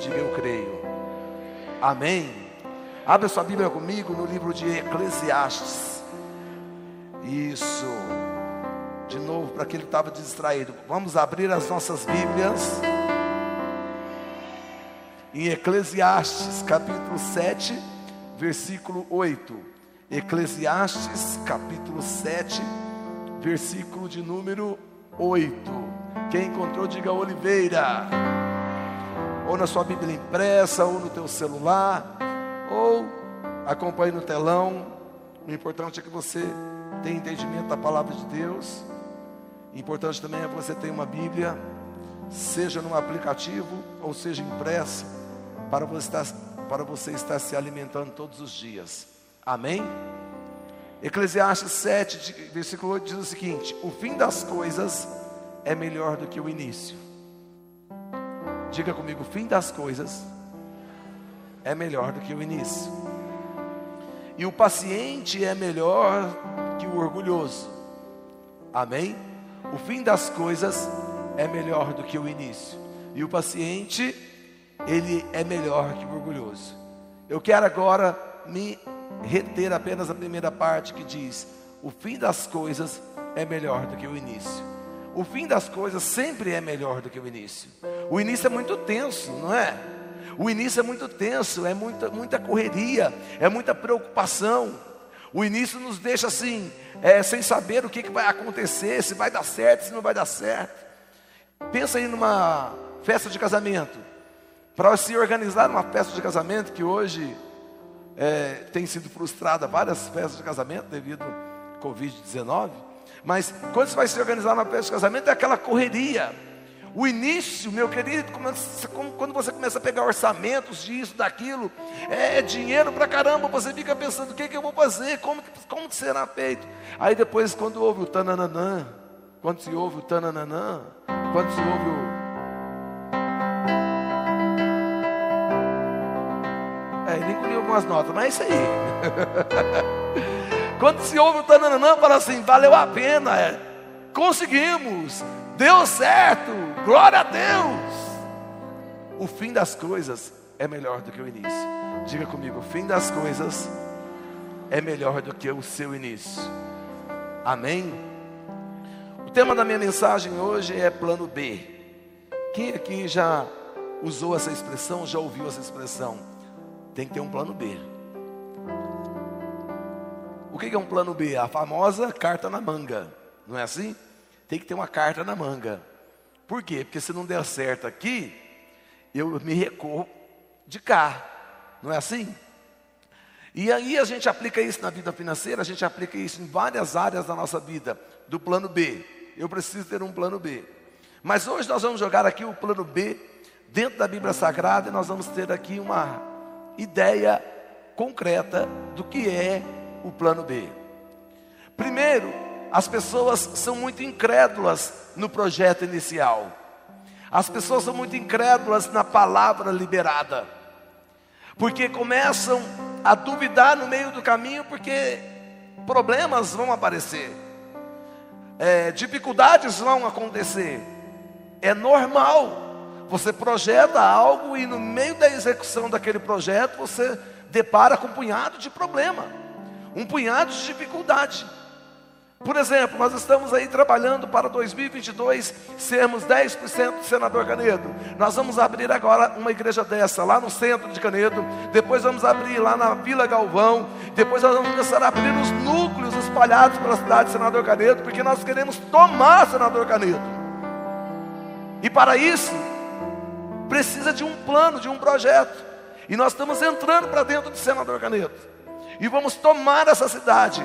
diga eu creio. Amém. Abra sua Bíblia comigo no livro de Eclesiastes. Isso. De novo, para aquele que estava distraído. Vamos abrir as nossas Bíblias. Em Eclesiastes, capítulo 7, versículo 8. Eclesiastes, capítulo 7, versículo de número 8. Quem encontrou, diga Oliveira. Ou na sua Bíblia impressa, ou no teu celular, ou acompanhe no telão. O importante é que você tenha entendimento da palavra de Deus. O importante também é que você tenha uma Bíblia, seja no aplicativo ou seja impressa, para você estar, para você estar se alimentando todos os dias. Amém? Eclesiastes 7, versículo 8 diz o seguinte: O fim das coisas é melhor do que o início. Diga comigo: o fim das coisas é melhor do que o início. E o paciente é melhor que o orgulhoso. Amém? O fim das coisas é melhor do que o início. E o paciente, ele é melhor que o orgulhoso. Eu quero agora me reter apenas a primeira parte que diz: o fim das coisas é melhor do que o início. O fim das coisas sempre é melhor do que o início. O início é muito tenso, não é? O início é muito tenso, é muita, muita correria, é muita preocupação. O início nos deixa assim, é, sem saber o que, que vai acontecer, se vai dar certo, se não vai dar certo. Pensa aí numa festa de casamento. Para se organizar uma festa de casamento, que hoje é, tem sido frustrada várias festas de casamento devido ao Covid-19. Mas quando você vai se organizar uma festa de casamento, é aquela correria. O início, meu querido, quando você começa a pegar orçamentos disso, daquilo, é, é dinheiro pra caramba. Você fica pensando: o que, que eu vou fazer? Como, como será feito? Aí depois, quando ouve o tananã, quando se ouve o tananã, quando se ouve o É, ele engoliu algumas notas, mas é isso aí. Quando se ouve o tananã, fala assim: valeu a pena, é. conseguimos, deu certo, glória a Deus. O fim das coisas é melhor do que o início. Diga comigo: o fim das coisas é melhor do que o seu início. Amém? O tema da minha mensagem hoje é plano B. Quem aqui já usou essa expressão, já ouviu essa expressão? tem que ter um plano B. O que é um plano B? A famosa carta na manga, não é assim? Tem que ter uma carta na manga. Por quê? Porque se não der certo aqui, eu me recorro de cá, não é assim? E aí a gente aplica isso na vida financeira, a gente aplica isso em várias áreas da nossa vida, do plano B. Eu preciso ter um plano B. Mas hoje nós vamos jogar aqui o plano B dentro da Bíblia Sagrada e nós vamos ter aqui uma ideia concreta do que é o plano B. Primeiro, as pessoas são muito incrédulas no projeto inicial. As pessoas são muito incrédulas na palavra liberada. Porque começam a duvidar no meio do caminho, porque problemas vão aparecer, é, dificuldades vão acontecer. É normal você projeta algo e no meio da execução daquele projeto você depara com um punhado de problema, um punhado de dificuldade. Por exemplo, nós estamos aí trabalhando para 2022 sermos 10% do senador Canedo. Nós vamos abrir agora uma igreja dessa lá no centro de Canedo. Depois vamos abrir lá na Vila Galvão. Depois nós vamos começar a abrir os núcleos espalhados pela cidade de Senador Canedo, porque nós queremos tomar Senador Canedo. E para isso, precisa de um plano, de um projeto. E nós estamos entrando para dentro do senador Canedo. E vamos tomar essa cidade.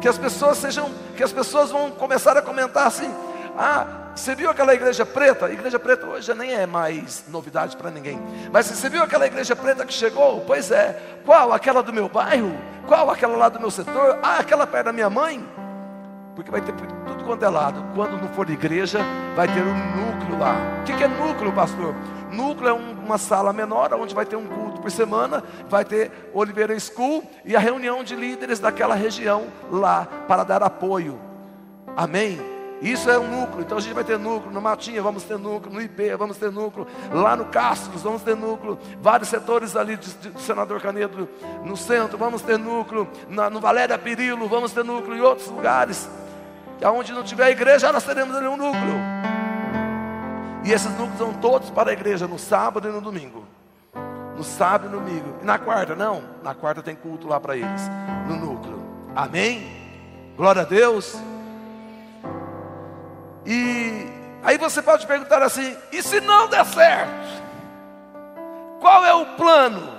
Que as pessoas sejam, que as pessoas vão começar a comentar assim: "Ah, você viu aquela igreja preta? A igreja preta hoje nem é mais novidade para ninguém. Mas você viu aquela igreja preta que chegou? Pois é. Qual? Aquela do meu bairro? Qual? Aquela lá do meu setor? Ah, aquela perto da minha mãe? Porque vai ter tudo quanto é lado. Quando não for igreja, vai ter um núcleo lá. O que é núcleo, pastor? Núcleo é uma sala menor, onde vai ter um culto por semana, vai ter Oliveira School e a reunião de líderes daquela região lá para dar apoio. Amém? Isso é um núcleo, então a gente vai ter núcleo, no Matinha vamos ter núcleo, no IP vamos ter núcleo, lá no Castros vamos ter núcleo, vários setores ali do Senador Canedo no centro, vamos ter núcleo, na, no Valéria Pirilo vamos ter núcleo, em outros lugares, aonde não tiver igreja, nós teremos ali um núcleo. E esses núcleos são todos para a igreja, no sábado e no domingo. No sábado e no domingo. E na quarta? Não, na quarta tem culto lá para eles, no núcleo. Amém? Glória a Deus. E aí você pode perguntar assim: e se não der certo? Qual é o plano?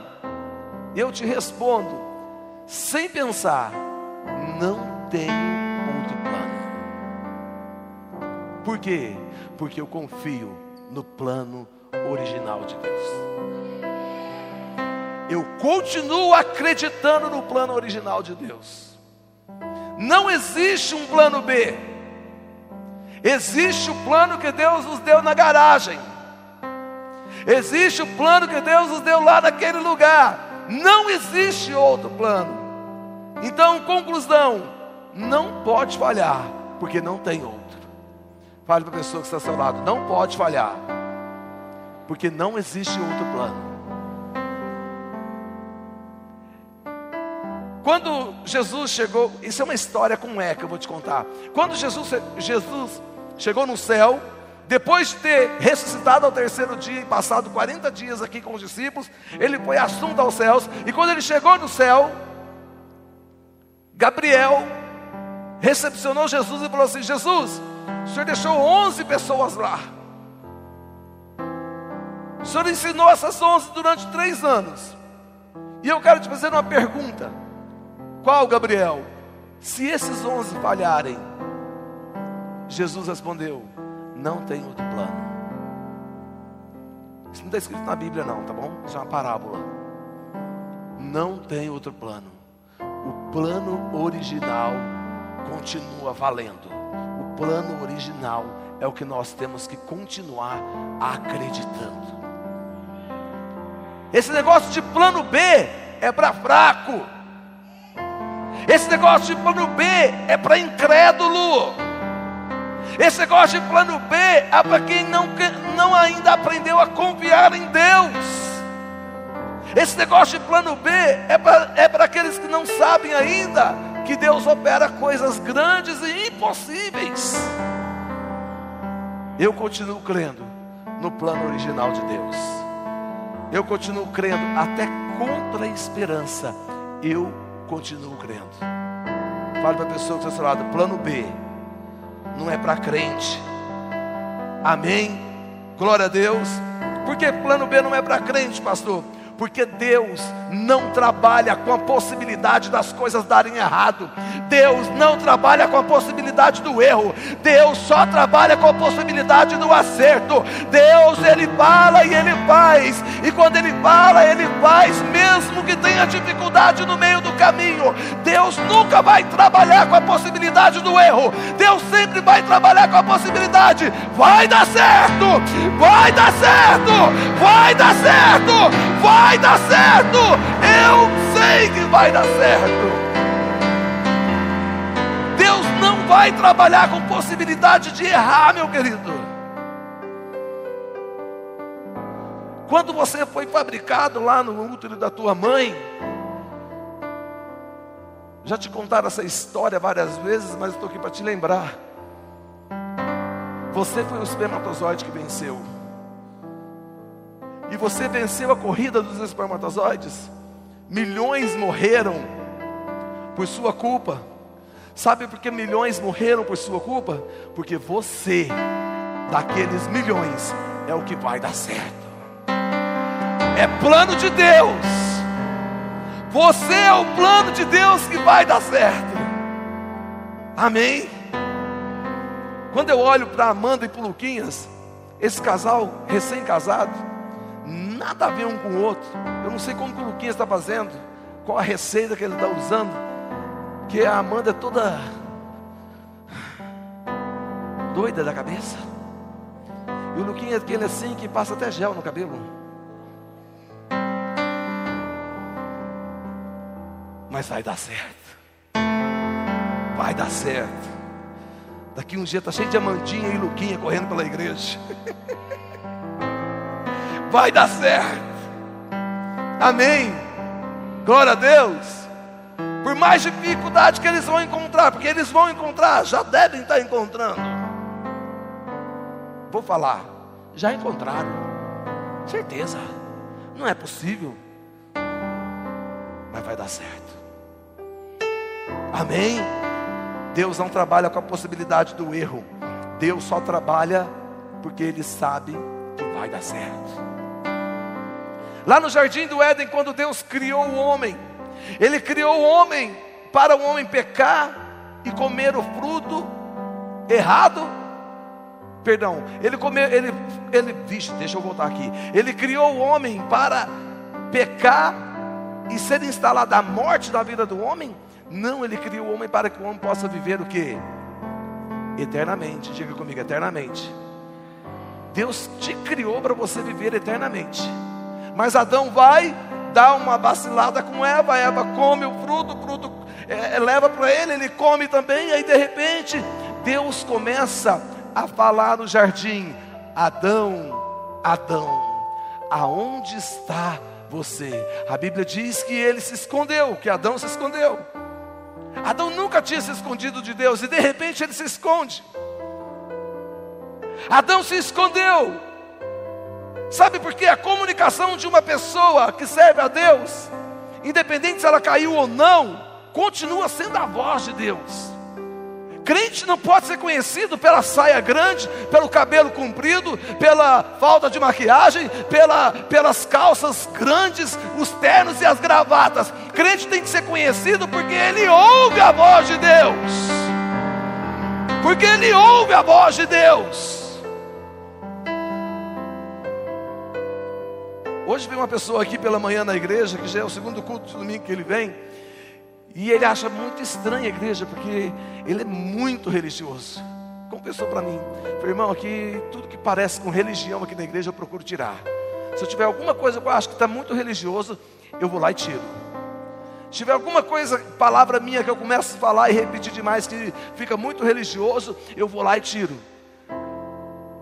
Eu te respondo, sem pensar, não tenho Por quê? Porque eu confio no plano original de Deus. Eu continuo acreditando no plano original de Deus. Não existe um plano B. Existe o plano que Deus nos deu na garagem. Existe o plano que Deus nos deu lá naquele lugar. Não existe outro plano. Então, conclusão: não pode falhar, porque não tem outro. Fale para a pessoa que está ao seu lado: não pode falhar, porque não existe outro plano. Quando Jesus chegou, isso é uma história com é que eu vou te contar. Quando Jesus, Jesus chegou no céu, depois de ter ressuscitado ao terceiro dia e passado 40 dias aqui com os discípulos, ele foi assunto aos céus, e quando ele chegou no céu, Gabriel recepcionou Jesus e falou assim: Jesus, o senhor deixou 11 pessoas lá, o senhor ensinou essas 11 durante três anos, e eu quero te fazer uma pergunta: qual, Gabriel? Se esses 11 falharem, Jesus respondeu: Não tem outro plano. Isso não está escrito na Bíblia, não, tá bom? Isso é uma parábola. Não tem outro plano. O plano original continua valendo. Plano original é o que nós temos que continuar acreditando. Esse negócio de plano B é para fraco. Esse negócio de plano B é para incrédulo. Esse negócio de plano B é para quem não, não ainda aprendeu a confiar em Deus. Esse negócio de plano B é para é para aqueles que não sabem ainda que Deus opera coisas grandes e impossíveis. Eu continuo crendo no plano original de Deus. Eu continuo crendo até contra a esperança. Eu continuo crendo. Fale para a pessoa está ao seu lado, plano B não é para crente. Amém? Glória a Deus. Por que plano B não é para crente, pastor? Porque Deus não trabalha com a possibilidade das coisas darem errado. Deus não trabalha com a possibilidade do erro. Deus só trabalha com a possibilidade do acerto. Deus ele fala e ele faz. E quando ele fala, ele faz mesmo que tenha dificuldade no meio do caminho. Deus nunca vai trabalhar com a possibilidade do erro. Deus sempre vai trabalhar com a possibilidade. Vai dar certo. Vai dar certo. Vai dar certo. Vai dar certo. Eu sei que vai dar certo. Deus vai trabalhar com possibilidade de errar, meu querido. Quando você foi fabricado lá no útero da tua mãe, já te contaram essa história várias vezes, mas estou aqui para te lembrar. Você foi o espermatozoide que venceu e você venceu a corrida dos espermatozoides, milhões morreram por sua culpa. Sabe por que milhões morreram por sua culpa? Porque você, daqueles milhões, é o que vai dar certo. É plano de Deus. Você é o plano de Deus que vai dar certo. Amém? Quando eu olho para Amanda e para Luquinhas, esse casal recém-casado, nada a ver um com o outro. Eu não sei como que o Luquinhas está fazendo, qual a receita que ele está usando, que a Amanda é toda doida da cabeça. E o Luquinhas é aquele assim que passa até gel no cabelo. Mas vai dar certo. Vai dar certo. Daqui um dia está cheio de Amandinha e Luquinha correndo pela igreja. Vai dar certo. Amém. Glória a Deus. Por mais dificuldade que eles vão encontrar, porque eles vão encontrar, já devem estar encontrando. Vou falar, já encontraram. Certeza. Não é possível. Mas vai dar certo. Amém. Deus não trabalha com a possibilidade do erro. Deus só trabalha porque Ele sabe que vai dar certo. Lá no jardim do Éden, quando Deus criou o homem, Ele criou o homem para o homem pecar e comer o fruto errado. Perdão, ele comeu, ele, ele, vixe, deixa eu voltar aqui. Ele criou o homem para pecar e ser instalada a morte na vida do homem não, ele criou o homem para que o homem possa viver o que? Eternamente. Diga comigo, eternamente. Deus te criou para você viver eternamente. Mas Adão vai dar uma vacilada com Eva, Eva come o fruto, o fruto é, é leva para ele, ele come também, aí de repente Deus começa a falar no jardim: Adão, Adão, aonde está você? A Bíblia diz que ele se escondeu, que Adão se escondeu. Adão nunca tinha se escondido de Deus e de repente ele se esconde. Adão se escondeu. Sabe por quê? A comunicação de uma pessoa que serve a Deus, independente se ela caiu ou não, continua sendo a voz de Deus. Crente não pode ser conhecido pela saia grande, pelo cabelo comprido, pela falta de maquiagem, pela, pelas calças grandes, os ternos e as gravatas. Crente tem que ser conhecido porque ele ouve a voz de Deus. Porque ele ouve a voz de Deus. Hoje vem uma pessoa aqui pela manhã na igreja, que já é o segundo culto de domingo que ele vem. E ele acha muito estranha a igreja, porque ele é muito religioso. Confessou para mim, falei, irmão, aqui tudo que parece com religião aqui na igreja eu procuro tirar. Se eu tiver alguma coisa que eu acho que está muito religioso, eu vou lá e tiro. Se tiver alguma coisa, palavra minha que eu começo a falar e repetir demais, que fica muito religioso, eu vou lá e tiro.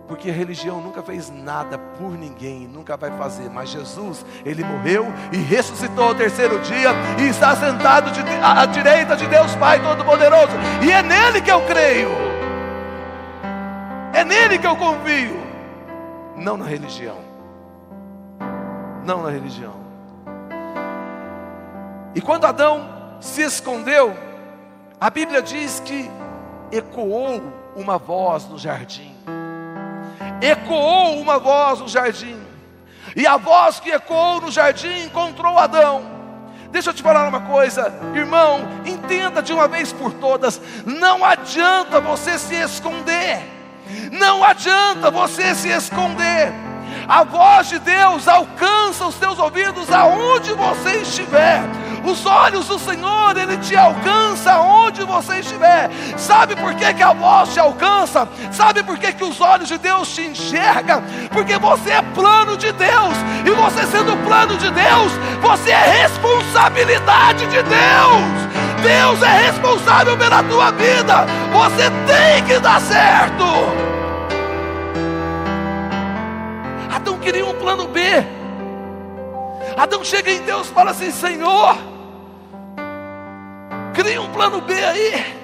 Porque a religião nunca fez nada por ninguém, nunca vai fazer. Mas Jesus, Ele morreu e ressuscitou ao terceiro dia e está sentado de, à, à direita de Deus Pai Todo-Poderoso. E é nele que eu creio. É nele que eu confio. Não na religião. Não na religião. E quando Adão se escondeu, a Bíblia diz que ecoou uma voz no jardim ecoou uma voz no jardim. E a voz que ecoou no jardim encontrou Adão. Deixa eu te falar uma coisa, irmão, entenda de uma vez por todas: não adianta você se esconder, não adianta você se esconder. A voz de Deus alcança os teus ouvidos aonde você estiver. Os olhos do Senhor, Ele te alcança onde você estiver. Sabe por que, que a voz te alcança? Sabe por que, que os olhos de Deus te enxergam? Porque você é plano de Deus. E você sendo plano de Deus, você é responsabilidade de Deus. Deus é responsável pela tua vida. Você tem que dar certo. Adão queria um plano B. Adão chega em Deus e fala assim: Senhor, Cria um plano B aí.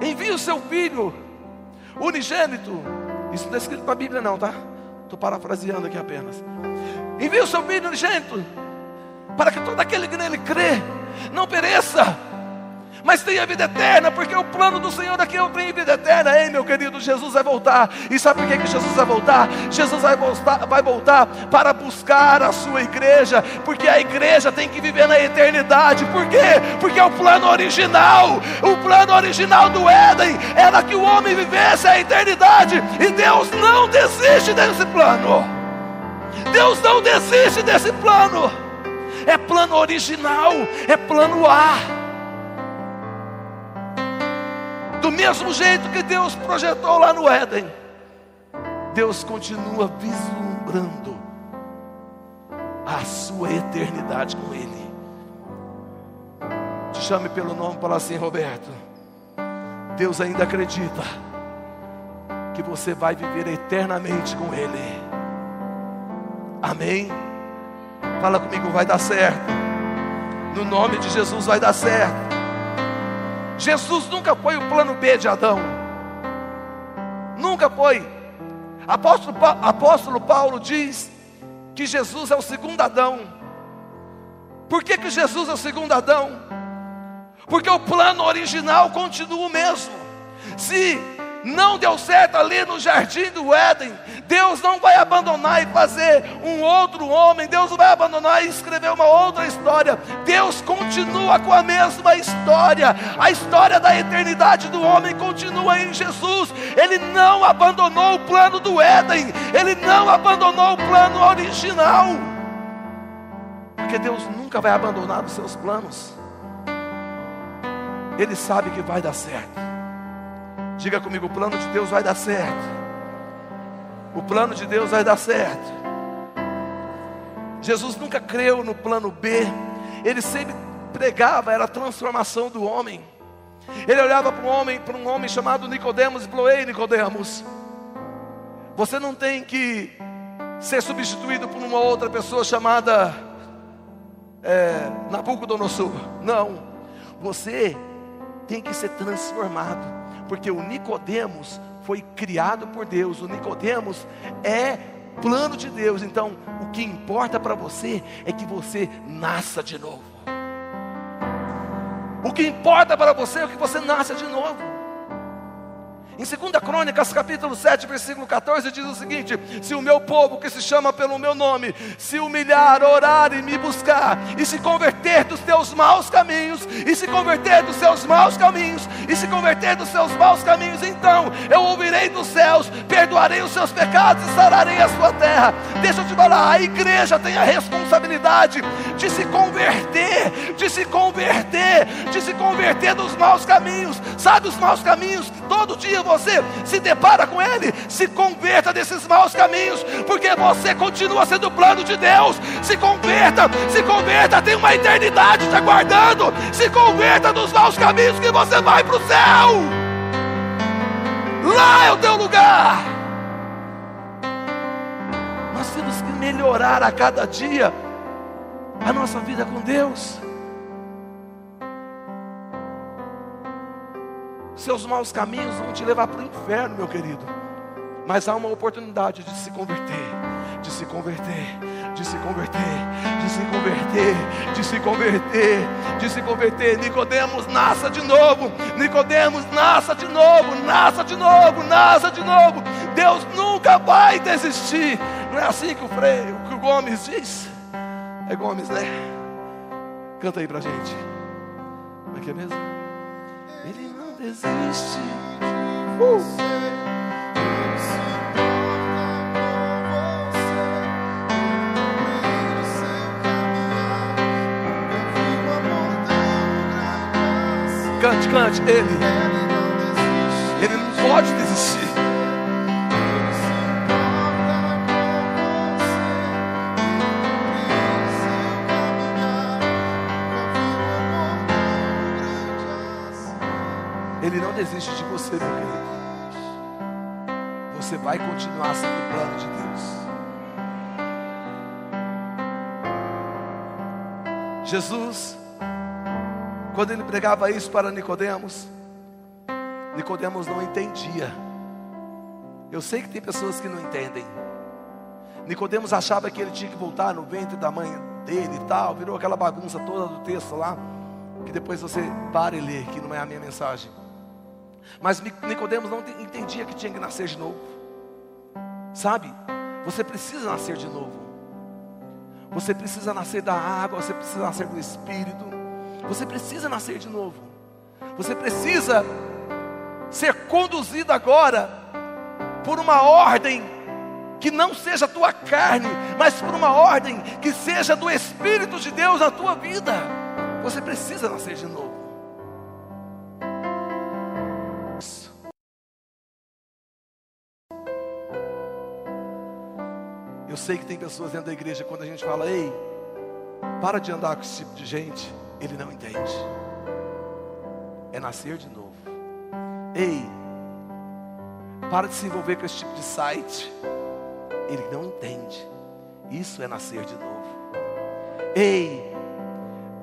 Envie o seu filho, unigênito. Isso não é escrito na Bíblia, não, tá? Estou parafraseando aqui apenas. Envie o seu filho unigênito, para que todo aquele que nele crê não pereça, mas tenha vida eterna, porque o plano do Senhor é que eu tenho vida eterna. Ei, meu querido, Jesus vai voltar. E sabe por que, que Jesus vai voltar? Jesus vai voltar, vai voltar para buscar a sua igreja, porque a igreja tem que viver na eternidade. Por quê? Porque é o plano original. O plano original do Éden era que o homem vivesse a eternidade, e Deus não desiste desse plano. Deus não desiste desse plano. É plano original, é plano A. Do mesmo jeito que Deus projetou lá no Éden, Deus continua vislumbrando a sua eternidade com Ele. Te chame pelo nome, fala assim, Roberto. Deus ainda acredita que você vai viver eternamente com Ele. Amém? Fala comigo, vai dar certo. No nome de Jesus vai dar certo. Jesus nunca foi o plano B de Adão. Nunca foi. Apóstolo, Apóstolo Paulo diz que Jesus é o segundo Adão. Por que, que Jesus é o segundo Adão? Porque o plano original continua o mesmo. Se não deu certo ali no jardim do Éden, Deus não vai abandonar e fazer um outro homem, Deus não vai abandonar e escrever uma outra história. Deus continua com a mesma história. A história da eternidade do homem continua em Jesus. Ele não abandonou o plano do Éden, ele não abandonou o plano original. Porque Deus nunca vai abandonar os seus planos. Ele sabe que vai dar certo. Diga comigo: o plano de Deus vai dar certo. O plano de Deus vai dar certo. Jesus nunca creu no plano B, ele sempre pregava era a transformação do homem. Ele olhava para um homem, para um homem chamado Nicodemos, e falou: Ei, Nicodemos, você não tem que ser substituído por uma outra pessoa chamada é, Nabucodonosor. Não, você tem que ser transformado porque o Nicodemos foi criado por Deus. O Nicodemos é plano de Deus. Então, o que importa para você é que você nasça de novo. O que importa para você é que você nasça de novo. Em 2 Crônicas, capítulo 7, versículo 14, diz o seguinte: Se o meu povo que se chama pelo meu nome se humilhar, orar e me buscar, e se converter dos seus maus caminhos, e se converter dos seus maus caminhos, e se converter dos seus maus caminhos, então eu ouvirei dos céus, perdoarei os seus pecados e sararei a sua terra. Deixa eu te falar, a igreja tem a responsabilidade de se converter, de se converter, de se converter dos maus caminhos. Sabe os maus caminhos todo dia você se depara com ele, se converta desses maus caminhos, porque você continua sendo o plano de Deus. Se converta, se converta, tem uma eternidade te aguardando. Se converta dos maus caminhos que você vai para o céu. Lá é o teu lugar. Nós temos que melhorar a cada dia a nossa vida com Deus. Seus maus caminhos vão te levar para o inferno, meu querido. Mas há uma oportunidade de se converter, de se converter, de se converter, de se converter, de se converter, de se converter. Nicodemos, nasça de novo. Nicodemos, nasça de novo, nasça de novo, nasça de novo. Deus nunca vai desistir. Não é assim que o Freio, que o Gomes diz? É Gomes, né? Canta aí pra gente. Como é que é mesmo? Desiste grande Cante, cante. Ele. Ele não pode desistir. Ele não desiste de você, meu querido. Você vai continuar sendo o plano de Deus. Jesus, quando ele pregava isso para Nicodemos, Nicodemos não entendia. Eu sei que tem pessoas que não entendem. Nicodemos achava que ele tinha que voltar no ventre da mãe dele e tal, virou aquela bagunça toda do texto lá, que depois você para e lê, que não é a minha mensagem. Mas Nicodemos não entendia que tinha que nascer de novo. Sabe? Você precisa nascer de novo. Você precisa nascer da água, você precisa nascer do Espírito. Você precisa nascer de novo. Você precisa ser conduzido agora por uma ordem que não seja a tua carne, mas por uma ordem que seja do Espírito de Deus na tua vida. Você precisa nascer de novo. Eu sei que tem pessoas dentro da igreja, quando a gente fala, ei, para de andar com esse tipo de gente, ele não entende. É nascer de novo. Ei, para de se envolver com esse tipo de site. Ele não entende. Isso é nascer de novo. Ei,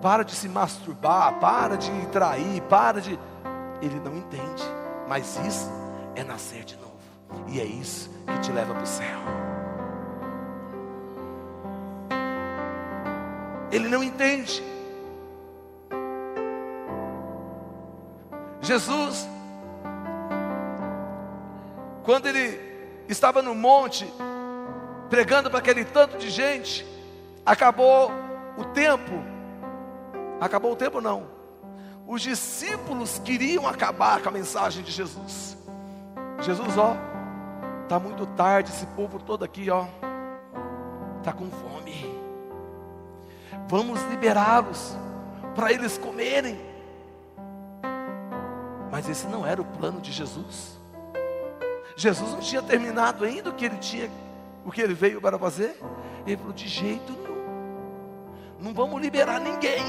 para de se masturbar, para de trair, para de. Ele não entende. Mas isso é nascer de novo. E é isso que te leva para o céu. Ele não entende. Jesus, quando ele estava no monte, pregando para aquele tanto de gente, acabou o tempo. Acabou o tempo não. Os discípulos queriam acabar com a mensagem de Jesus. Jesus, ó, tá muito tarde, esse povo todo aqui, ó, tá com fome. Vamos liberá-los para eles comerem. Mas esse não era o plano de Jesus. Jesus não tinha terminado ainda o que ele tinha, o que ele veio para fazer. Ele falou: de jeito nenhum, não vamos liberar ninguém.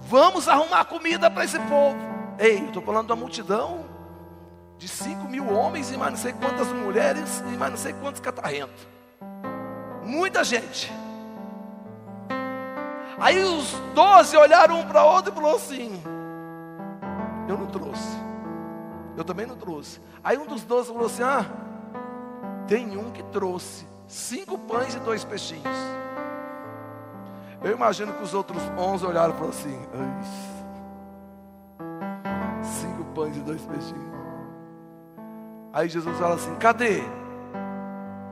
Vamos arrumar comida para esse povo. Ei, eu estou falando da multidão de 5 mil homens e mais não sei quantas mulheres e mais não sei quantos catarrentos. Muita gente. Aí os doze olharam um para o outro e falaram assim: Eu não trouxe. Eu também não trouxe. Aí um dos doze falou assim: Ah, tem um que trouxe cinco pães e dois peixinhos. Eu imagino que os outros onze olharam e falaram assim: Cinco pães e dois peixinhos. Aí Jesus fala assim: Cadê?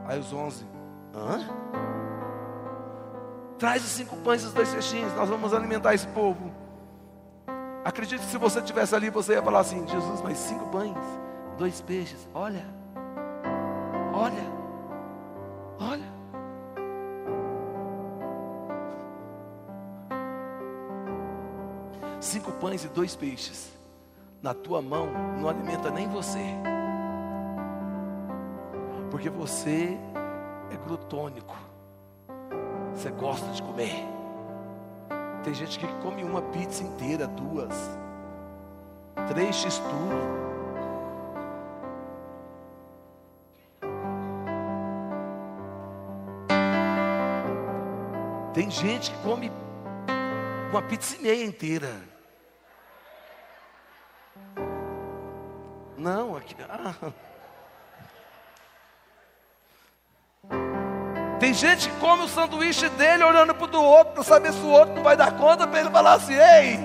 Aí os onze: Hã? Traz os cinco pães e os dois peixinhos, nós vamos alimentar esse povo. Acredito que se você estivesse ali, você ia falar assim: Jesus, mas cinco pães, dois peixes, olha, olha, olha. Cinco pães e dois peixes, na tua mão não alimenta nem você, porque você é glutônico. Você gosta de comer. Tem gente que come uma pizza inteira, duas, três x tudo. Tem gente que come uma pizza e meia inteira. Não, aqui. Ah. Tem gente que come o sanduíche dele olhando para o do outro para saber se o outro não vai dar conta para ele falar assim: ei,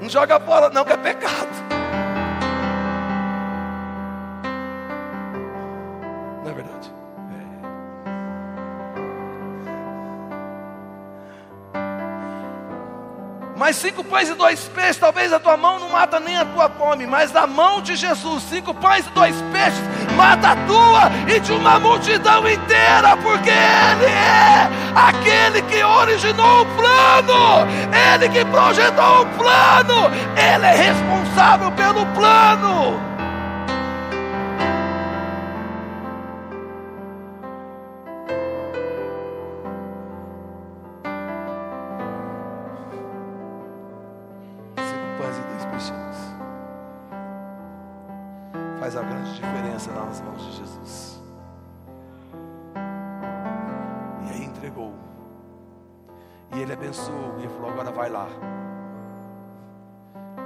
não joga fora, não, que é pecado. Mas cinco pães e dois peixes, talvez a tua mão não mata nem a tua fome, mas da mão de Jesus, cinco pães e dois peixes, mata a tua e de uma multidão inteira, porque Ele é aquele que originou o plano, Ele que projetou o plano, Ele é responsável pelo plano.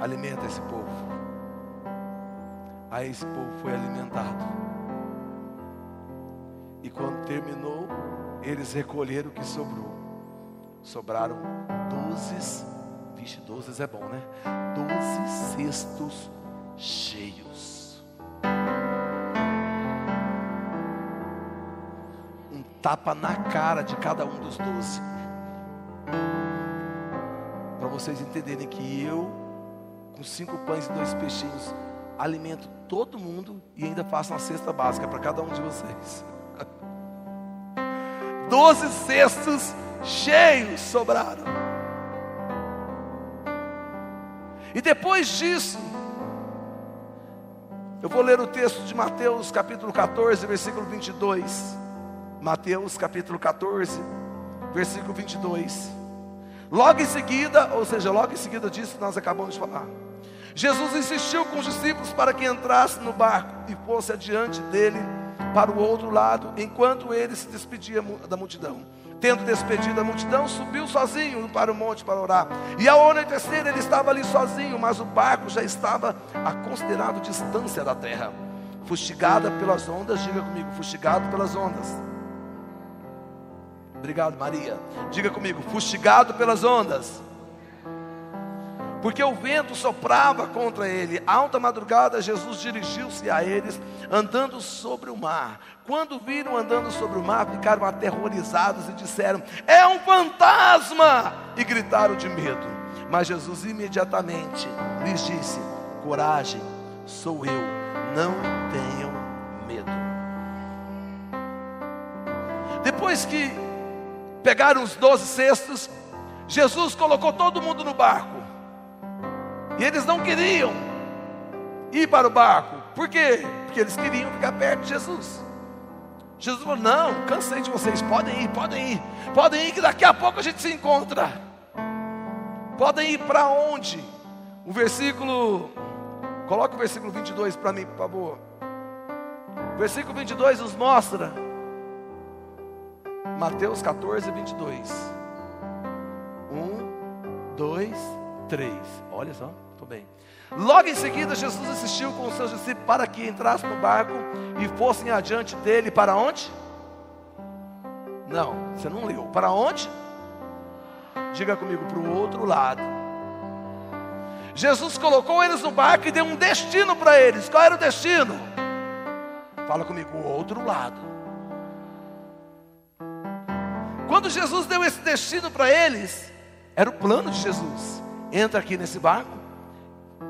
Alimenta esse povo. Aí esse povo foi alimentado. E quando terminou, eles recolheram o que sobrou. Sobraram doze, vixe, doze é bom, né? Doze cestos cheios. Um tapa na cara de cada um dos doze. Vocês entenderem que eu com cinco pães e dois peixinhos, alimento todo mundo e ainda faço uma cesta básica para cada um de vocês. Doze cestos cheios sobraram. E depois disso, eu vou ler o texto de Mateus capítulo 14, versículo 22. Mateus capítulo 14, versículo 22. Logo em seguida, ou seja, logo em seguida disso que nós acabamos de falar. Jesus insistiu com os discípulos para que entrasse no barco e fosse adiante dele para o outro lado, enquanto ele se despedia da multidão. Tendo despedido a multidão, subiu sozinho para o monte para orar. E ao anoitecer ele estava ali sozinho, mas o barco já estava a considerável distância da terra, fustigada pelas ondas. Diga comigo, fustigado pelas ondas. Obrigado, Maria. Diga comigo, fustigado pelas ondas. Porque o vento soprava contra ele. Alta madrugada, Jesus dirigiu-se a eles, andando sobre o mar. Quando viram andando sobre o mar, ficaram aterrorizados e disseram: É um fantasma! E gritaram de medo. Mas Jesus imediatamente lhes disse: Coragem, sou eu, não tenham medo. Depois que pegaram os doze cestos, Jesus colocou todo mundo no barco. E eles não queriam ir para o barco. Por quê? Porque eles queriam ficar perto de Jesus. Jesus falou: Não, cansei de vocês, podem ir, podem ir, podem ir, que daqui a pouco a gente se encontra. Podem ir para onde? O versículo, coloca o versículo 22 para mim, por favor. O versículo 22 nos mostra, Mateus 14, 22. Um, dois, três. Olha só, estou bem. Logo em seguida, Jesus insistiu com os seus discípulos para que entrassem no barco e fossem adiante dele para onde? Não, você não leu. Para onde? Diga comigo, para o outro lado. Jesus colocou eles no barco e deu um destino para eles. Qual era o destino? Fala comigo, o outro lado. Quando Jesus deu esse destino para eles, era o plano de Jesus. Entra aqui nesse barco,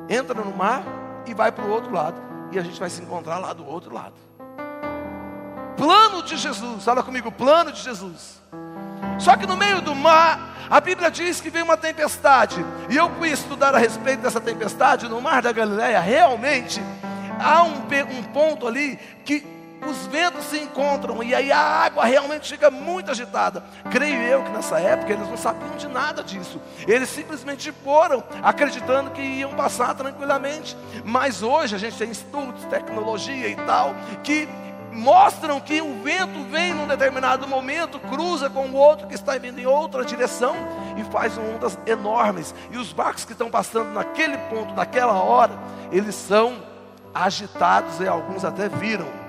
entra no mar e vai para o outro lado. E a gente vai se encontrar lá do outro lado. Plano de Jesus, fala comigo, plano de Jesus. Só que no meio do mar, a Bíblia diz que veio uma tempestade. E eu fui estudar a respeito dessa tempestade no mar da Galileia. Realmente, há um, um ponto ali que os ventos se encontram e aí a água realmente fica muito agitada. Creio eu que nessa época eles não sabiam de nada disso. Eles simplesmente foram acreditando que iam passar tranquilamente. Mas hoje a gente tem estudos, tecnologia e tal, que mostram que o vento vem num determinado momento, cruza com o outro que está vindo em outra direção e faz ondas enormes. E os barcos que estão passando naquele ponto, naquela hora, eles são agitados e alguns até viram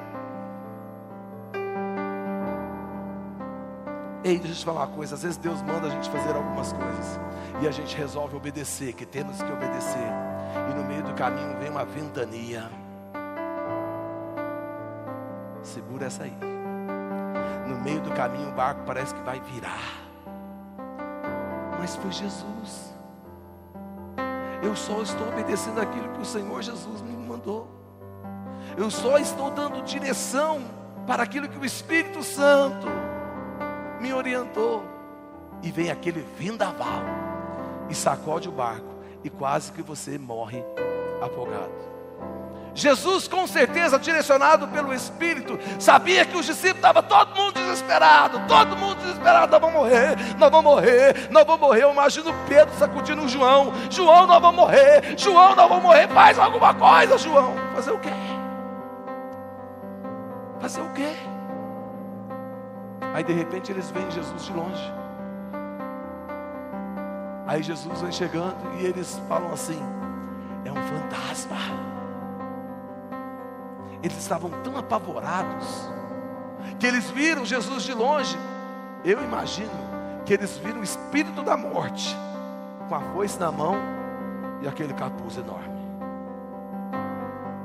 Ei, deixa eu te falar uma coisa. Às vezes Deus manda a gente fazer algumas coisas e a gente resolve obedecer, que temos que obedecer. E no meio do caminho vem uma ventania. Segura essa aí. No meio do caminho o barco parece que vai virar. Mas foi Jesus. Eu só estou obedecendo aquilo que o Senhor Jesus me mandou. Eu só estou dando direção para aquilo que o Espírito Santo me orientou. E vem aquele vendaval e sacode o barco e quase que você morre afogado. Jesus, com certeza, direcionado pelo Espírito, sabia que os discípulos estavam todo mundo desesperado, todo mundo desesperado, nós vamos morrer, nós vamos morrer, nós vamos morrer. Eu imagino Pedro sacudindo o João, João, nós vamos morrer, João, nós vamos morrer, faz alguma coisa, João. Fazer o quê? Fazer o quê? Aí de repente eles veem Jesus de longe. Aí Jesus vem chegando e eles falam assim: é um fantasma. Eles estavam tão apavorados que eles viram Jesus de longe. Eu imagino que eles viram o espírito da morte com a foice na mão e aquele capuz enorme.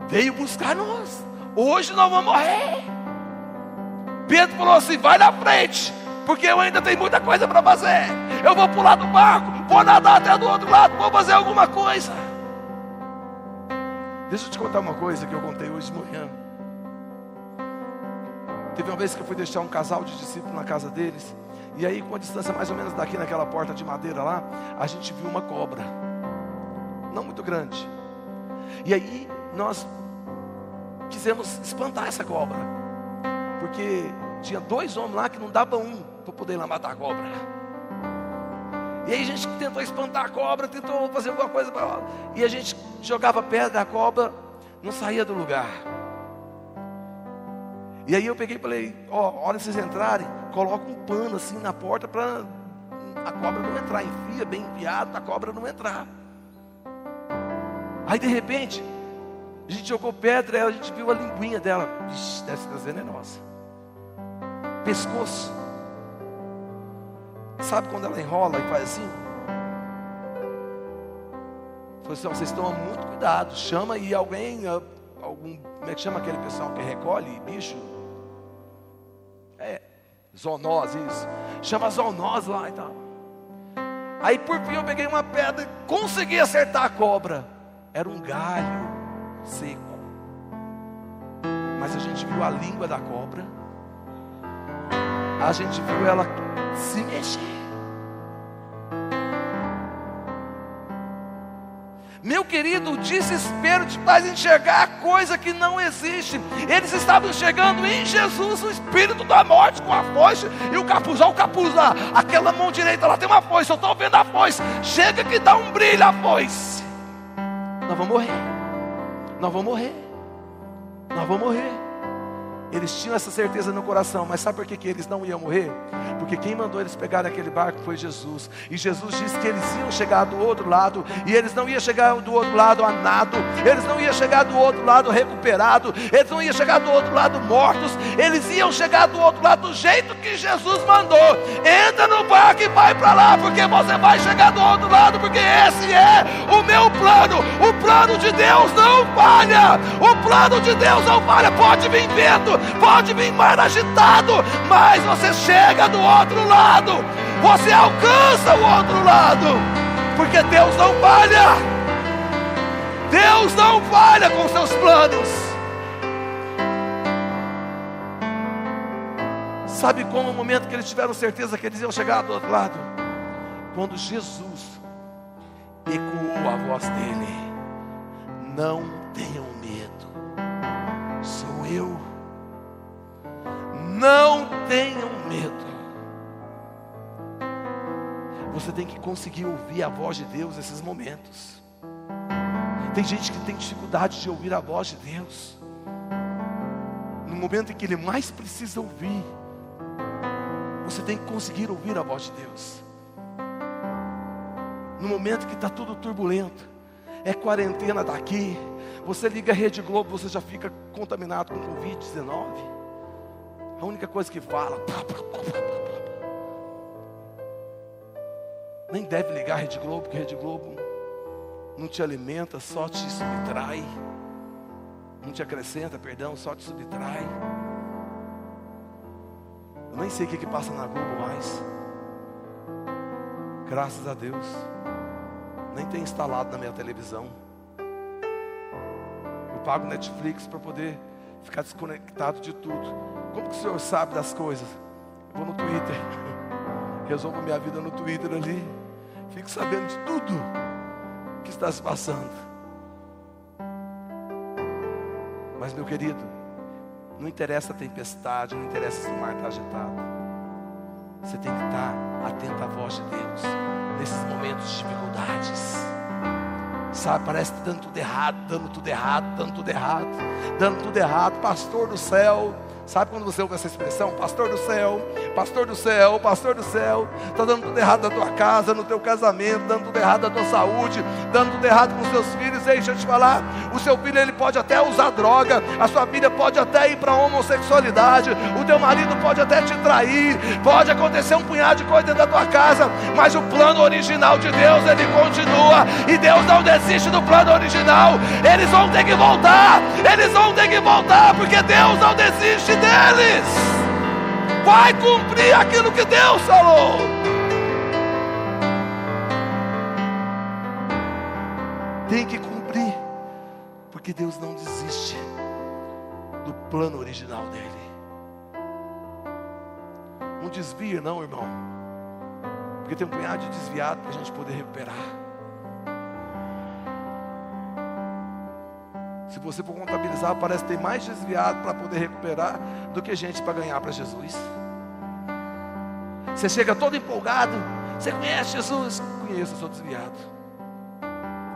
Veio buscar nós. Hoje nós vamos morrer. Pedro falou assim: vai na frente, porque eu ainda tenho muita coisa para fazer. Eu vou pular do barco, vou nadar até do outro lado, vou fazer alguma coisa. Deixa eu te contar uma coisa que eu contei hoje de manhã. Teve uma vez que eu fui deixar um casal de discípulos na casa deles. E aí, com a distância mais ou menos daqui naquela porta de madeira lá, a gente viu uma cobra. Não muito grande. E aí, nós quisemos espantar essa cobra porque tinha dois homens lá que não davam um para poder ir lá matar a cobra. E aí a gente tentou espantar a cobra, tentou fazer alguma coisa para ela. E a gente jogava pedra, a cobra não saía do lugar. E aí eu peguei e falei, ó, oh, hora vocês entrarem, coloca um pano assim na porta para a cobra não entrar. Enfia bem enfiado, a cobra não entrar. Aí de repente, a gente jogou pedra a gente viu a linguinha dela. Vixe, deve ser venenosa. Pescoço. Sabe quando ela enrola e faz assim? Falei assim, vocês tomam muito cuidado. Chama aí alguém, ah, algum, como é que chama aquele pessoal que recolhe bicho? É, zoonose, isso. Chama zoonose lá e tal. Aí por fim eu peguei uma pedra e consegui acertar a cobra. Era um galho seco. Mas a gente viu a língua da cobra. A gente viu ela se mexer. Meu querido, o desespero te faz enxergar a coisa que não existe. Eles estavam chegando em Jesus, o espírito da morte, com a foice e o capuz. Olha o capuz lá, aquela mão direita lá tem uma foice. Eu estou vendo a foice. Chega que dá um brilho a foice. Nós vamos morrer. Nós vamos morrer. Nós vamos morrer. Eles tinham essa certeza no coração, mas sabe por que, que eles não iam morrer? Porque quem mandou eles pegarem aquele barco foi Jesus. E Jesus disse que eles iam chegar do outro lado, e eles não iam chegar do outro lado a nado, eles não iam chegar do outro lado recuperado, eles não iam chegar do outro lado mortos, eles iam chegar do outro lado do jeito que Jesus mandou. Entra no barco e vai para lá, porque você vai chegar do outro lado, porque esse é o meu plano. O plano de Deus não falha. O plano de Deus não falha. Pode vir vento, pode vir mar agitado, mas você chega do outro lado, você alcança o outro lado, porque Deus não falha, Deus não falha com seus planos. Sabe como o momento que eles tiveram certeza que eles iam chegar do outro lado? Quando Jesus ecoou a voz dele: Não tenham medo, sou eu não tenham medo. Você tem que conseguir ouvir a voz de Deus nesses momentos. Tem gente que tem dificuldade de ouvir a voz de Deus. No momento em que ele mais precisa ouvir, você tem que conseguir ouvir a voz de Deus. No momento que está tudo turbulento, é quarentena daqui, você liga a Rede Globo, você já fica contaminado com Covid-19. A única coisa que fala. Nem deve ligar a Rede Globo, porque a Rede Globo não te alimenta, só te subtrai. Não te acrescenta, perdão, só te subtrai. Eu nem sei o que, que passa na Globo mais. Graças a Deus. Nem tem instalado na minha televisão. Eu pago Netflix para poder ficar desconectado de tudo. Como que o senhor sabe das coisas? Vou no Twitter. Resolvo minha vida no Twitter ali. Fico sabendo de tudo que está se passando. Mas, meu querido, não interessa a tempestade, não interessa se o mar está agitado. Você tem que estar atento à voz de Deus nesses momentos de dificuldades. Sabe, parece dando tudo errado, dando tudo errado, dando tudo errado, dando tudo errado. Pastor do céu, Sabe quando você ouve essa expressão? Pastor do céu, pastor do céu, pastor do céu, está dando tudo errado na tua casa, no teu casamento, dando tudo errado na tua saúde, dando tudo errado com os seus filhos. Ei, deixa eu te falar, o seu filho ele pode até usar droga, a sua filha pode até ir para a homossexualidade, o teu marido pode até te trair, pode acontecer um punhado de coisa dentro da tua casa, mas o plano original de Deus ele continua e Deus não desiste do plano original. Eles vão ter que voltar, eles vão ter que voltar, porque Deus não desiste deles. Vai cumprir aquilo que Deus falou. Tem que cumprir, porque Deus não desiste do plano original dele. Não desvia, não, irmão, porque tem um punhado de desviado para a gente poder recuperar. Se você for contabilizar, parece ter mais desviado para poder recuperar do que gente para ganhar para Jesus. Você chega todo empolgado, Você conhece Jesus? Conheço, sou desviado.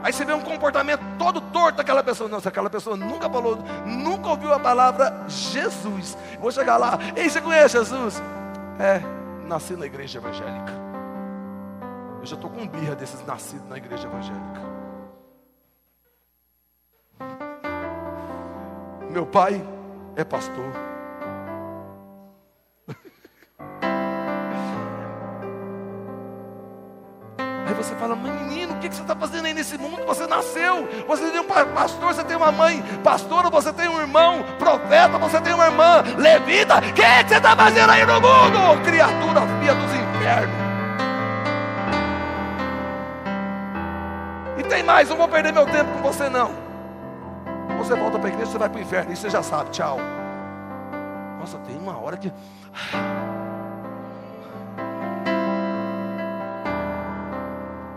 Aí você vê um comportamento todo torto daquela pessoa. Se aquela pessoa nunca falou, nunca ouviu a palavra Jesus. Vou chegar lá, ei, você conhece Jesus? É, nasci na igreja evangélica. Eu já estou com birra desses nascidos na igreja evangélica. Meu pai é pastor. você fala, menino, o que você está fazendo aí nesse mundo? Você nasceu, você tem um pastor, você tem uma mãe pastora, você tem um irmão profeta, você tem uma irmã levita. O que, que você está fazendo aí no mundo? Criatura filha dos infernos. E tem mais, não vou perder meu tempo com você não. Você volta para a igreja, você vai para o inferno, isso você já sabe, tchau. Nossa, tem uma hora que.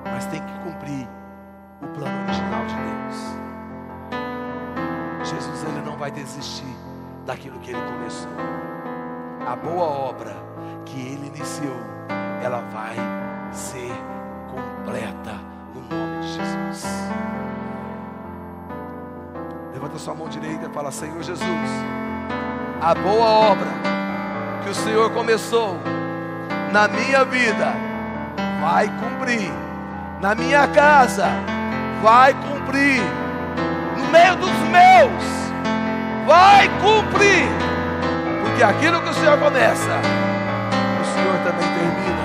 mas tem que cumprir o plano original de Deus. Jesus ele não vai desistir daquilo que ele começou. A boa obra que ele iniciou, ela vai ser completa Levanta sua mão direita e fala: Senhor Jesus, a boa obra que o Senhor começou na minha vida vai cumprir na minha casa, vai cumprir. No meio dos meus, vai cumprir. Porque aquilo que o Senhor começa, o Senhor também termina.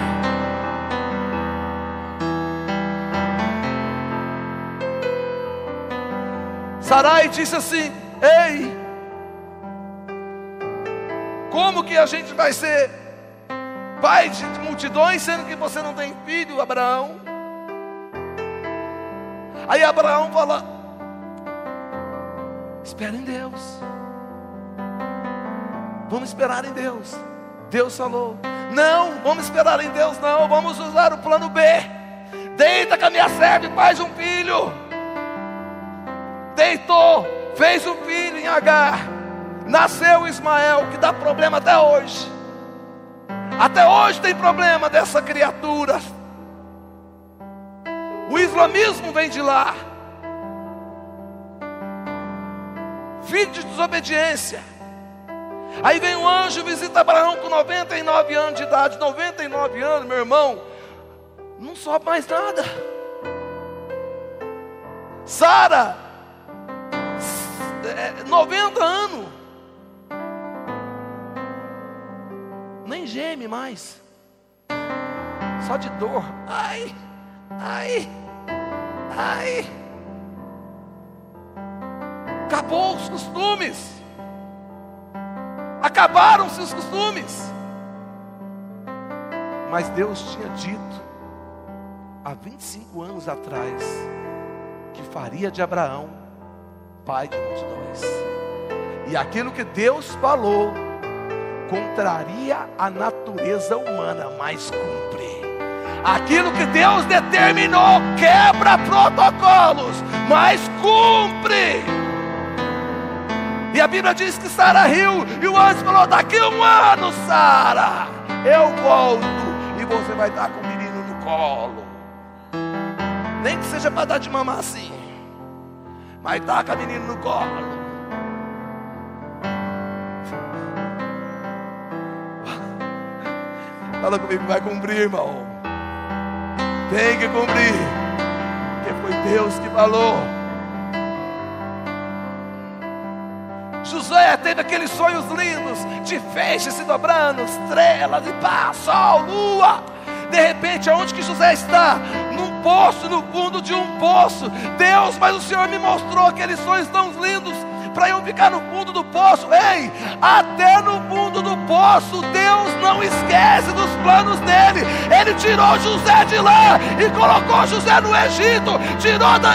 Sarai disse assim: Ei, como que a gente vai ser pai de multidões, sendo que você não tem filho, Abraão? Aí Abraão fala: Espera em Deus. Vamos esperar em Deus. Deus falou: Não, vamos esperar em Deus, não. Vamos usar o plano B. Deita com a minha serva e faz um filho. Deitou, fez um filho em Agar. Nasceu Ismael, que dá problema até hoje. Até hoje tem problema dessa criatura. O islamismo vem de lá. Filho de desobediência. Aí vem um anjo, visita Abraão com 99 anos de idade. 99 anos, meu irmão. Não sobe mais nada. Sara, 90 é, anos. Nem geme mais. Só de dor. Ai, ai. Ai, acabou os costumes, acabaram-se os costumes. Mas Deus tinha dito, há 25 anos atrás, que faria de Abraão pai de multidões. E aquilo que Deus falou, contraria a natureza humana, mas cumpre. Aquilo que Deus determinou quebra protocolos, mas cumpre. E a Bíblia diz que Sara riu, e o anjo falou: daqui a um ano, Sara, eu volto, e você vai estar com o menino no colo. Nem que seja para dar de mamar assim, com o menino no colo. Fala comigo, vai cumprir, irmão. Tem que cumprir. Porque foi Deus que falou. Josué teve aqueles sonhos lindos de feixes se dobrando, estrelas e pá, sol, lua. De repente, aonde que José está? Num poço, no fundo de um poço. Deus, mas o Senhor me mostrou aqueles sonhos tão lindos para eu ficar no fundo do poço. Ei, até no fundo do poço, Deus não esquece dos planos dele. Ele tirou José de lá e colocou José no Egito, tirou da,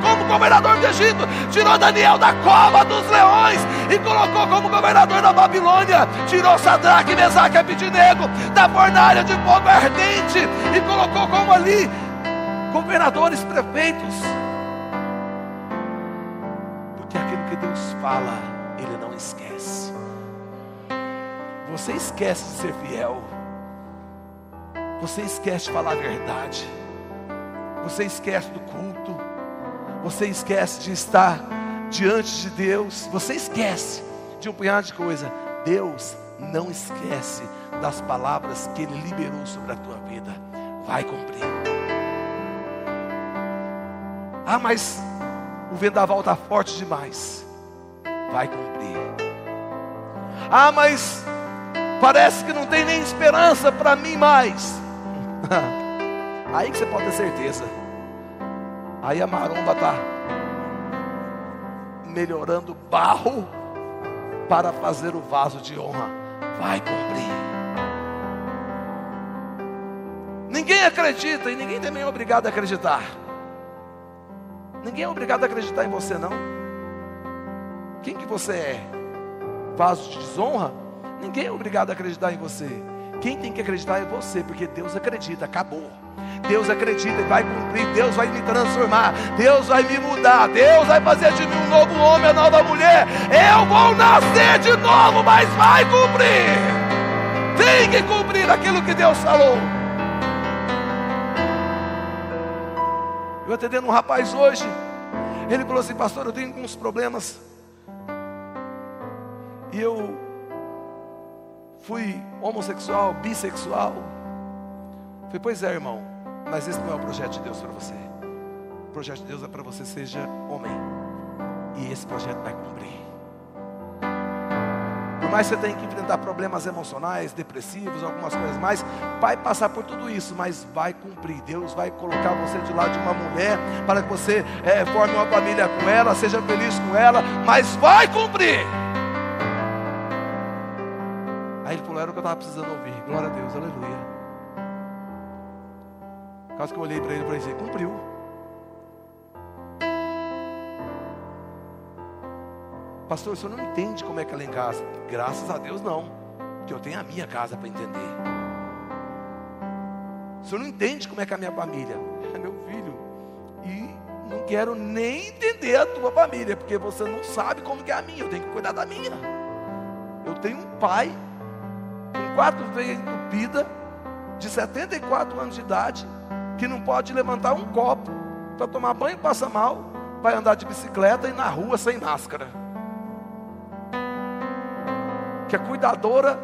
como governador do Egito, tirou Daniel da cova dos leões e colocou como governador da Babilônia, tirou Sadraque, Mesaque e Abidinego da fornalha de fogo ardente e colocou como ali governadores, prefeitos Deus fala, Ele não esquece. Você esquece de ser fiel. você esquece de falar a verdade, você esquece do culto, você esquece de estar diante de Deus, você esquece de um punhado de coisa. Deus não esquece das palavras que Ele liberou sobre a tua vida, vai cumprir. Ah, mas o vendaval está forte demais, vai cumprir. Ah, mas parece que não tem nem esperança para mim mais. Aí que você pode ter certeza. Aí a maromba está melhorando barro para fazer o vaso de honra. Vai cumprir. Ninguém acredita e ninguém também é obrigado a acreditar. Ninguém é obrigado a acreditar em você, não. Quem que você é? Vaso de desonra? Ninguém é obrigado a acreditar em você. Quem tem que acreditar é você, porque Deus acredita, acabou. Deus acredita e vai cumprir, Deus vai me transformar, Deus vai me mudar, Deus vai fazer de mim um novo homem, uma nova mulher. Eu vou nascer de novo, mas vai cumprir. Tem que cumprir aquilo que Deus falou. Eu atendendo um rapaz hoje, ele falou assim, pastor, eu tenho alguns problemas. E eu fui homossexual, bissexual. Falei, pois é, irmão, mas esse não é o projeto de Deus para você. O projeto de Deus é para você seja homem. E esse projeto vai cumprir. Mais você tenha que enfrentar problemas emocionais, depressivos, algumas coisas mais, vai passar por tudo isso, mas vai cumprir. Deus vai colocar você de lado de uma mulher para que você é, forme uma família com ela, seja feliz com ela, mas vai cumprir. Aí ele falou: era o que eu estava precisando ouvir. Glória a Deus, aleluia. Caso que eu olhei para ele e falei assim: cumpriu. Pastor, o senhor não entende como é que ela é em casa? Graças a Deus não, porque eu tenho a minha casa para entender. O senhor não entende como é que é a minha família? É meu filho. E não quero nem entender a tua família, porque você não sabe como que é a minha. Eu tenho que cuidar da minha. Eu tenho um pai com quatro veias entupidas, de 74 anos de idade, que não pode levantar um copo para tomar banho, passa mal, vai andar de bicicleta e na rua sem máscara que a cuidadora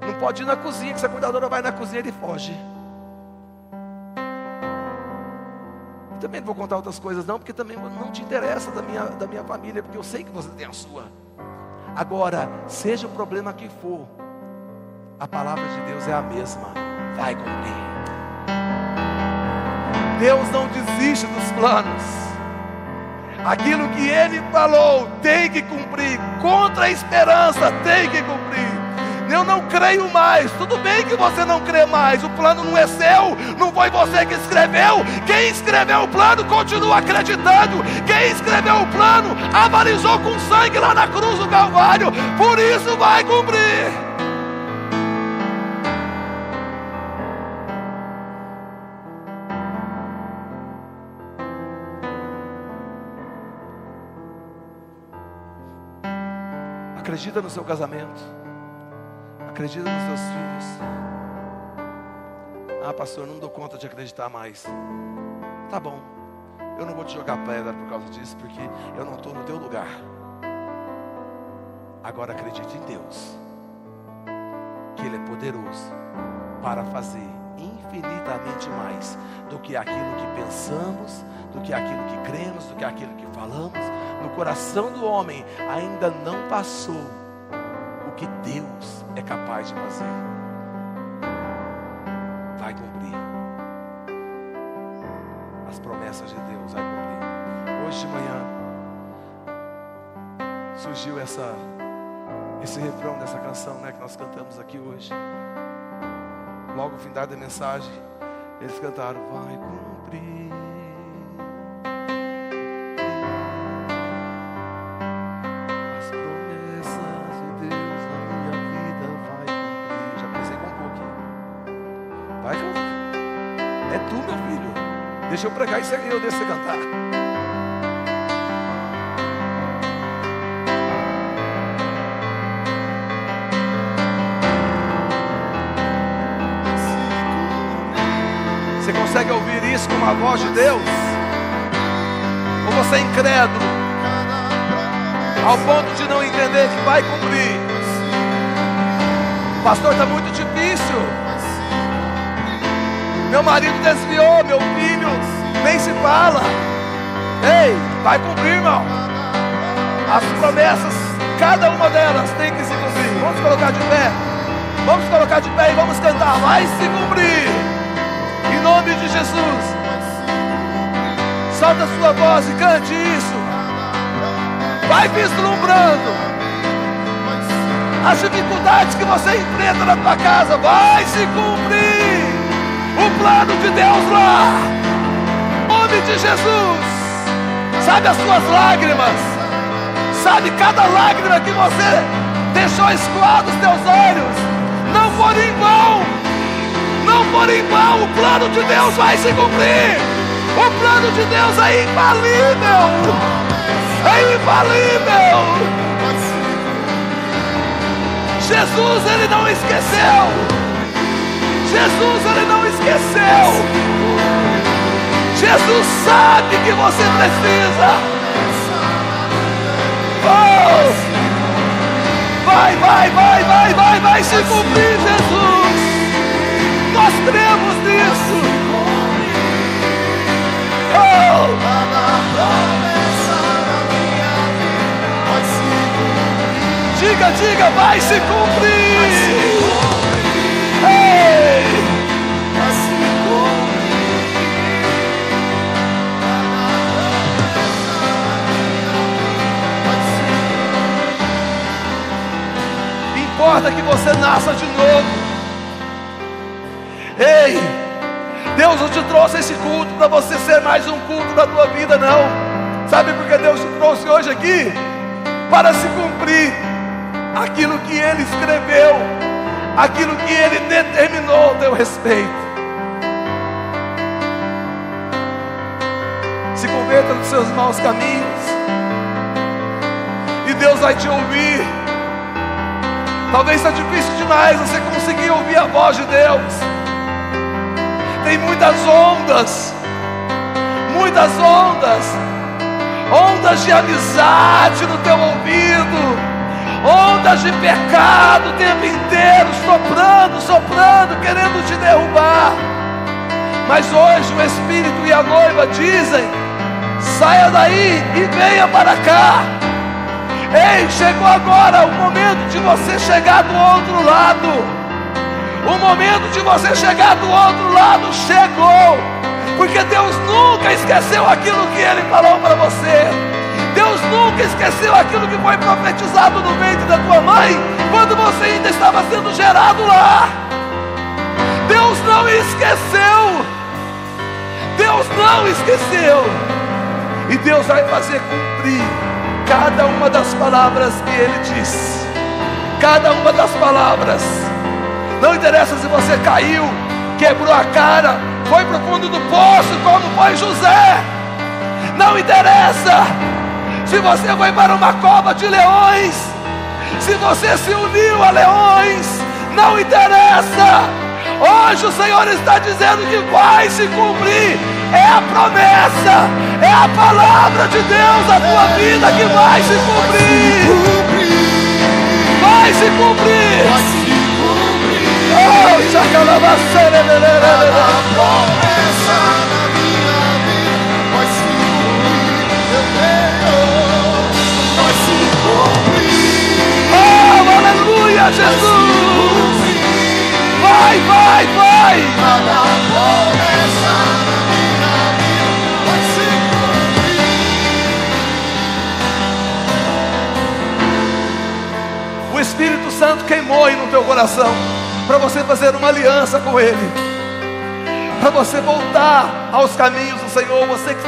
não pode ir na cozinha, que se a cuidadora vai na cozinha, ele foge. Eu também não vou contar outras coisas, não, porque também não te interessa da minha, da minha família, porque eu sei que você tem a sua. Agora, seja o problema que for, a palavra de Deus é a mesma, vai cumprir. Deus não desiste dos planos. Aquilo que ele falou tem que cumprir. Contra a esperança tem que cumprir. Eu não creio mais. Tudo bem que você não crê mais. O plano não é seu. Não foi você que escreveu. Quem escreveu o plano continua acreditando. Quem escreveu o plano avalizou com sangue lá na cruz do Calvário. Por isso vai cumprir. Acredita no seu casamento. Acredita nos seus filhos. Ah, pastor, não dou conta de acreditar mais. Tá bom. Eu não vou te jogar pedra por causa disso, porque eu não estou no teu lugar. Agora acredite em Deus, que Ele é poderoso para fazer infinitamente mais do que aquilo que pensamos, do que aquilo que cremos, do que aquilo que falamos no coração do homem ainda não passou o que Deus é capaz de fazer. Vai cumprir. As promessas de Deus vai cumprir. Hoje de manhã surgiu essa esse refrão dessa canção, né, que nós cantamos aqui hoje. Logo no fim da mensagem, eles cantaram: Vai cumprir. Deixa eu pregar isso aí, eu deixo você cantar. Se consegue ouvir isso como a voz de Deus? Ou você é incrédulo, ao ponto de não entender que vai cumprir? Pastor, está muito difícil. Meu marido desviou, meu filho nem se fala. Ei, vai cumprir, irmão. As promessas, cada uma delas tem que se cumprir. Vamos colocar de pé. Vamos colocar de pé e vamos cantar. Vai se cumprir. Em nome de Jesus. Solta a sua voz e cante isso. Vai vislumbrando as dificuldades que você enfrenta na tua casa. Vai se cumprir o plano de Deus lá. Nome de Jesus. Sabe as suas lágrimas. Sabe cada lágrima que você deixou escoar dos teus olhos. Não for em vão. Não for em vão. O plano de Deus vai se cumprir. O plano de Deus é infalível. É infalível. Jesus, ele não esqueceu. Jesus, ele não esqueceu. Jesus sabe que você precisa. Oh! Vai, vai, vai, vai, vai, vai se cumprir, Jesus. Nós cremos nisso. Oh! Diga, diga, vai se cumprir. Importa que você nasça de novo. Ei, Deus não te trouxe esse culto para você ser mais um culto da tua vida, não. Sabe por que Deus te trouxe hoje aqui? Para se cumprir aquilo que Ele escreveu, aquilo que Ele determinou a teu respeito. Se converta dos seus maus caminhos, e Deus vai te ouvir. Talvez está difícil demais você conseguir ouvir a voz de Deus. Tem muitas ondas, muitas ondas, ondas de amizade no teu ouvido ondas de pecado o tempo inteiro, soprando, soprando, querendo te derrubar. Mas hoje o Espírito e a noiva dizem: saia daí e venha para cá. Ei, chegou agora o momento de você chegar do outro lado. O momento de você chegar do outro lado chegou. Porque Deus nunca esqueceu aquilo que Ele falou para você. Deus nunca esqueceu aquilo que foi profetizado no ventre da tua mãe, quando você ainda estava sendo gerado lá. Deus não esqueceu. Deus não esqueceu. E Deus vai fazer cumprir cada uma das palavras que Ele disse. Cada uma das palavras. Não interessa se você caiu, quebrou a cara, foi para o fundo do poço, como foi José. Não interessa se você foi para uma cova de leões, se você se uniu a leões, não interessa. Hoje o Senhor está dizendo que vai se cumprir. É a promessa, é a palavra de Deus a tua vida que vai se cumprir. Vai se cumprir. Oh, Aleluia, Jesus. Vai, vai, vai. O Espírito Santo queimou aí no teu coração para você fazer uma aliança com Ele, para você voltar aos caminhos do Senhor. Você que